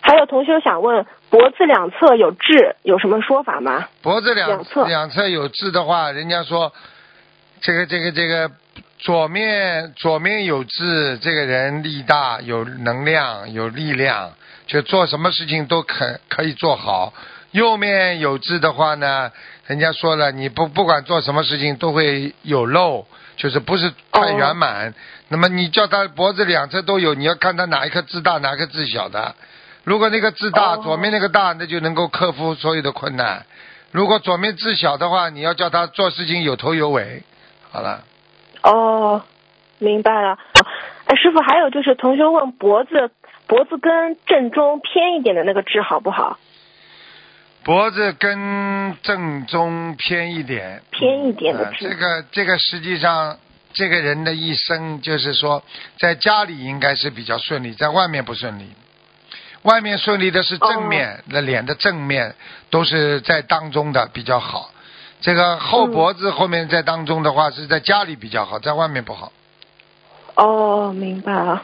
还有同学想问，脖子两侧有痣，有什么说法吗？脖子两两侧两侧有痣的话，人家说这个这个这个左面左面有痣，这个人力大，有能量，有力量，就做什么事情都可可以做好。右面有痣的话呢，人家说了，你不不管做什么事情都会有漏，就是不是太圆满。那么你叫他脖子两侧都有，你要看他哪一颗痣大，哪一颗痣小的。如果那个痣大，哦左面那个大，那就能够克服所有的困难。如果左面痣小的话，你要叫他做事情有头有尾。好了，哦，明白了。哎，师傅，还有就是同学问脖子脖子跟正中偏一点的那个痣好不好？脖子跟正中偏一点，偏一点的呃。这个这个实际上这个人的一生就是说，在家里应该是比较顺利，在外面不顺利。外面顺利的是正面，那、脸的正面都是在当中的比较好。这个后脖子后面在当中的话，是在家里比较好，在外面不好。哦，明白了。